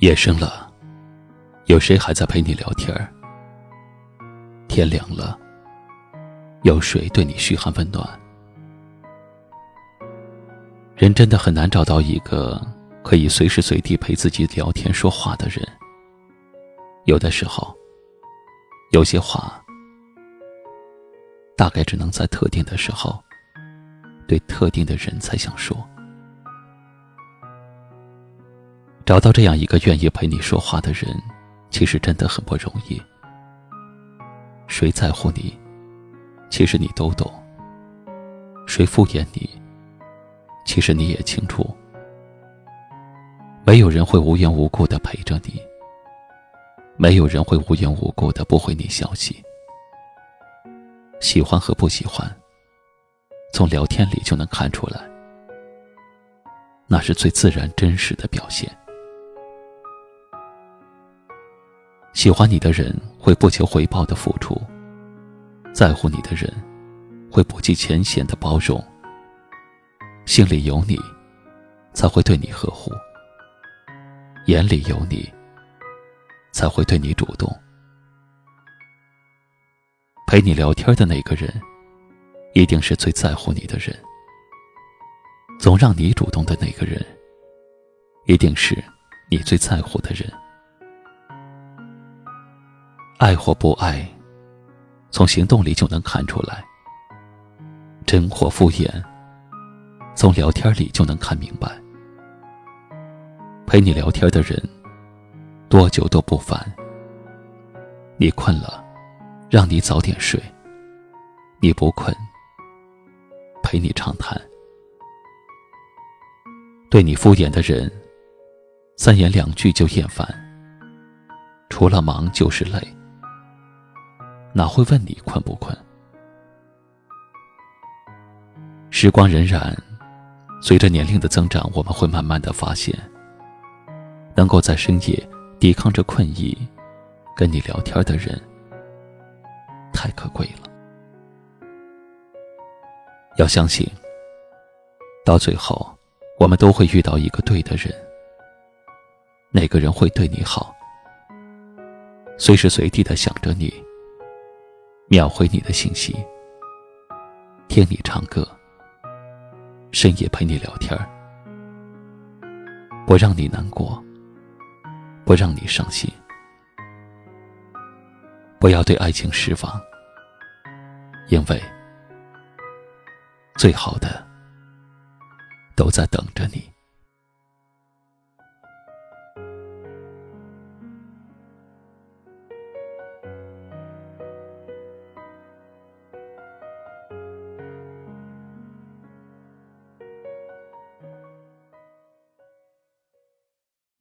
夜深了，有谁还在陪你聊天儿？天凉了，有谁对你嘘寒问暖？人真的很难找到一个可以随时随地陪自己聊天说话的人。有的时候，有些话，大概只能在特定的时候，对特定的人才想说。找到这样一个愿意陪你说话的人，其实真的很不容易。谁在乎你，其实你都懂；谁敷衍你，其实你也清楚。没有人会无缘无故的陪着你，没有人会无缘无故的不回你消息。喜欢和不喜欢，从聊天里就能看出来，那是最自然真实的表现。喜欢你的人会不求回报的付出，在乎你的人会不计前嫌的包容，心里有你才会对你呵护，眼里有你才会对你主动。陪你聊天的那个人，一定是最在乎你的人；总让你主动的那个人，一定是你最在乎的人。爱或不爱，从行动里就能看出来；真或敷衍，从聊天里就能看明白。陪你聊天的人，多久都不烦。你困了，让你早点睡；你不困，陪你长谈。对你敷衍的人，三言两句就厌烦。除了忙就是累。哪会问你困不困？时光荏苒，随着年龄的增长，我们会慢慢的发现，能够在深夜抵抗着困意，跟你聊天的人，太可贵了。要相信，到最后，我们都会遇到一个对的人，那个人会对你好，随时随地的想着你。秒回你的信息，听你唱歌，深夜陪你聊天不让你难过，不让你伤心。不要对爱情失望，因为最好的都在等着你。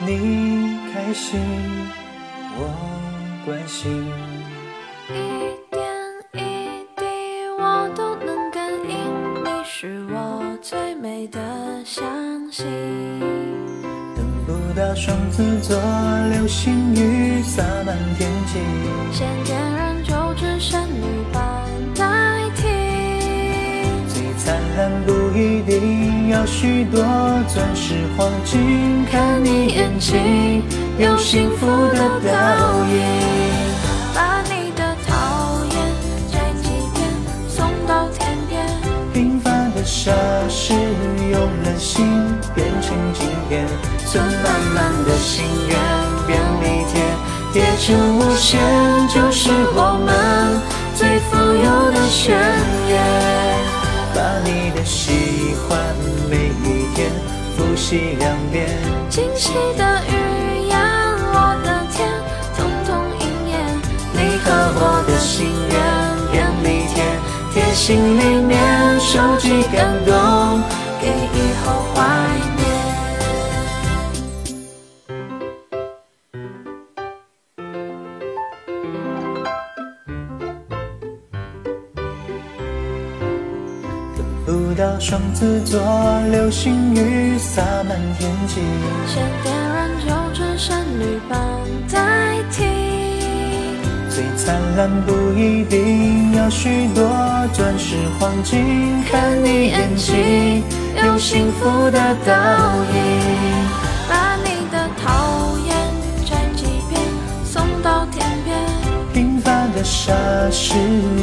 你开心，我关心。一点一滴我都能感应，你是我最美的相信。等不到双子座流星雨洒满天际，先点燃九支剩女般代替。最灿烂不一定。要许多钻石黄金，看你眼睛有幸福的倒影，把你的讨厌摘几片送到天边，平凡的傻。事，用了心变成经典，存满满的心愿便利贴，贴成无限，就是我们最富有的宣言。把你的喜欢每一天复习两遍，惊喜的语言，我的天，通通应验。你和我的心愿便利贴，贴心里面收集感动，不到双子座，流星雨洒满天际。先点燃就春山绿般代替。最灿烂不一定要许多钻石黄金，看你眼睛有幸福的倒影。傻事，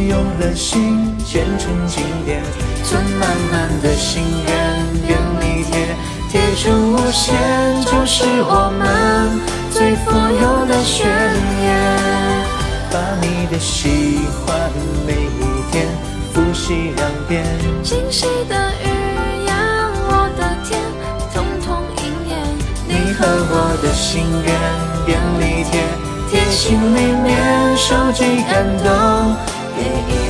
用了心变成经典，存满满的心愿便利贴，贴成无限，就是我们最富有的宣言。把你的喜欢每一天复习两遍，惊喜的语言，我的天，通通应验。你和我的心愿便利贴，贴心里面收集感动，给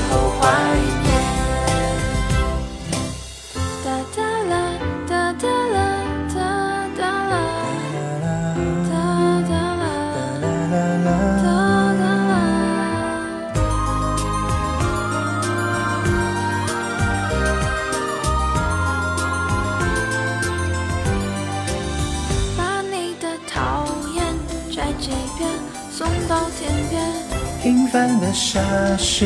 平凡的傻事，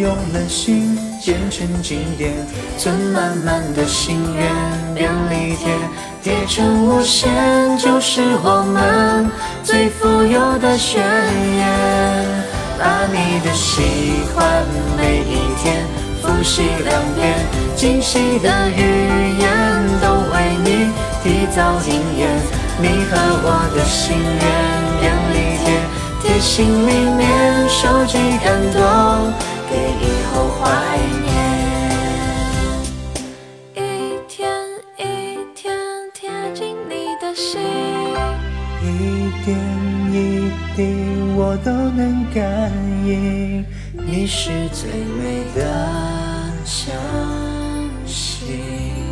用了心变成经典，存满满的心愿便利贴，贴成无限，就是我们最富有的宣言。把你的喜欢每一天复习两遍，惊喜的语言都为你提早应验。你和我的心愿便利心里面收集感动给以后怀念。一天一天贴近你的心一点一滴我都能感应你是最美的相信。